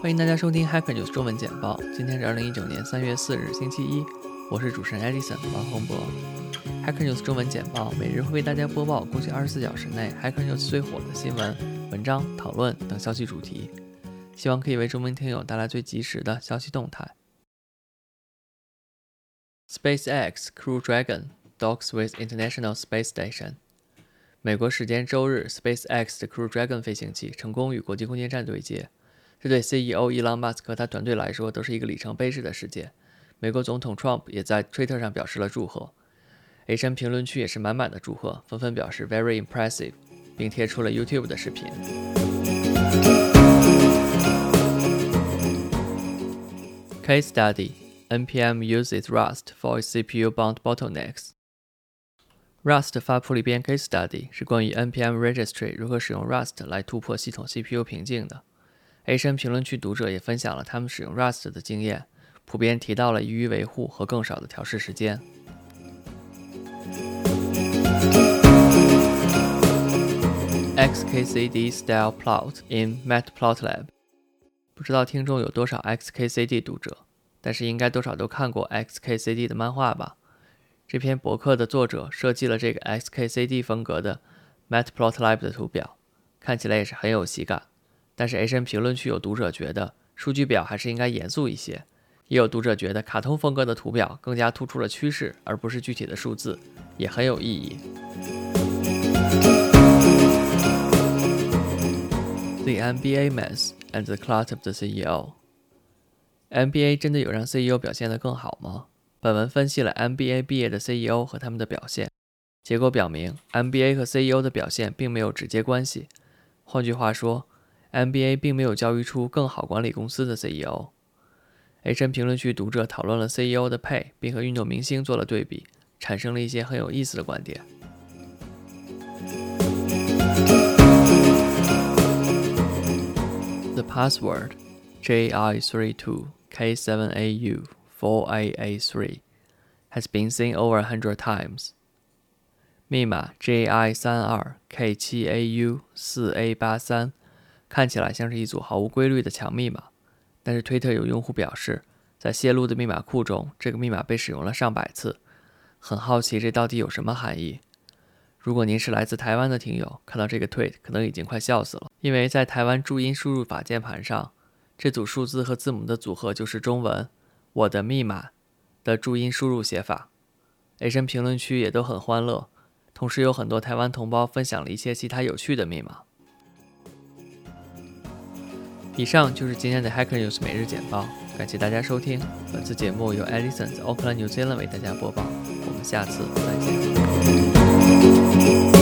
欢迎大家收听 Hacker News 中文简报。今天是二零一九年三月四日，星期一。我是主持人 Edison 王洪博。Hacker News 中文简报每日会为大家播报过去二十四小时内 Hacker News 最火的新闻、文章、讨论等消息主题，希望可以为中文听友带来最及时的消息动态。SpaceX Crew Dragon docks with International Space Station。美国时间周日，SpaceX 的 Crew Dragon 飞行器成功与国际空间站对接。这对 CEO 伊朗马斯克他团队来说都是一个里程碑式的事件。美国总统 Trump 也在推特上表示了祝贺，H N 评论区也是满满的祝贺，纷纷表示 very impressive，并贴出了 YouTube 的视频。Case study: NPM uses Rust for its CPU-bound bottlenecks. Rust 发布了一篇 case study，是关于 NPM registry 如何使用 Rust 来突破系统 CPU 瓶颈的。A 深评论区读者也分享了他们使用 Rust 的经验，普遍提到了易于维护和更少的调试时间。XKCD style plot in Matplotlib，不知道听众有多少 XKCD 读者，但是应该多少都看过 XKCD 的漫画吧？这篇博客的作者设计了这个 XKCD 风格的 Matplotlib 的图表，看起来也是很有喜感。但是 H N 评论区有读者觉得数据表还是应该严肃一些，也有读者觉得卡通风格的图表更加突出了趋势，而不是具体的数字，也很有意义。The NBA mess and the clout of the CEO。NBA 真的有让 CEO 表现得更好吗？本文分析了 NBA 毕业的 CEO 和他们的表现，结果表明 NBA 和 CEO 的表现并没有直接关系。换句话说。NBA 并没有教育出更好管理公司的 CEO。H N 评论区读者讨论了 CEO 的配，并和运动明星做了对比，产生了一些很有意思的观点。The password JI32K7AU4AA3 has been seen over a hundred times。密码 JI32K7AU4A83。 看起来像是一组毫无规律的强密码，但是推特有用户表示，在泄露的密码库中，这个密码被使用了上百次。很好奇这到底有什么含义？如果您是来自台湾的听友，看到这个 tweet 可能已经快笑死了，因为在台湾注音输入法键盘上，这组数字和字母的组合就是中文“我的密码”的注音输入写法。A 生评论区也都很欢乐，同时有很多台湾同胞分享了一些其他有趣的密码。以上就是今天的 Hacker News 每日简报，感谢大家收听。本次节目由 e l i s o n 在 Auckland, New Zealand 为大家播报。我们下次再见。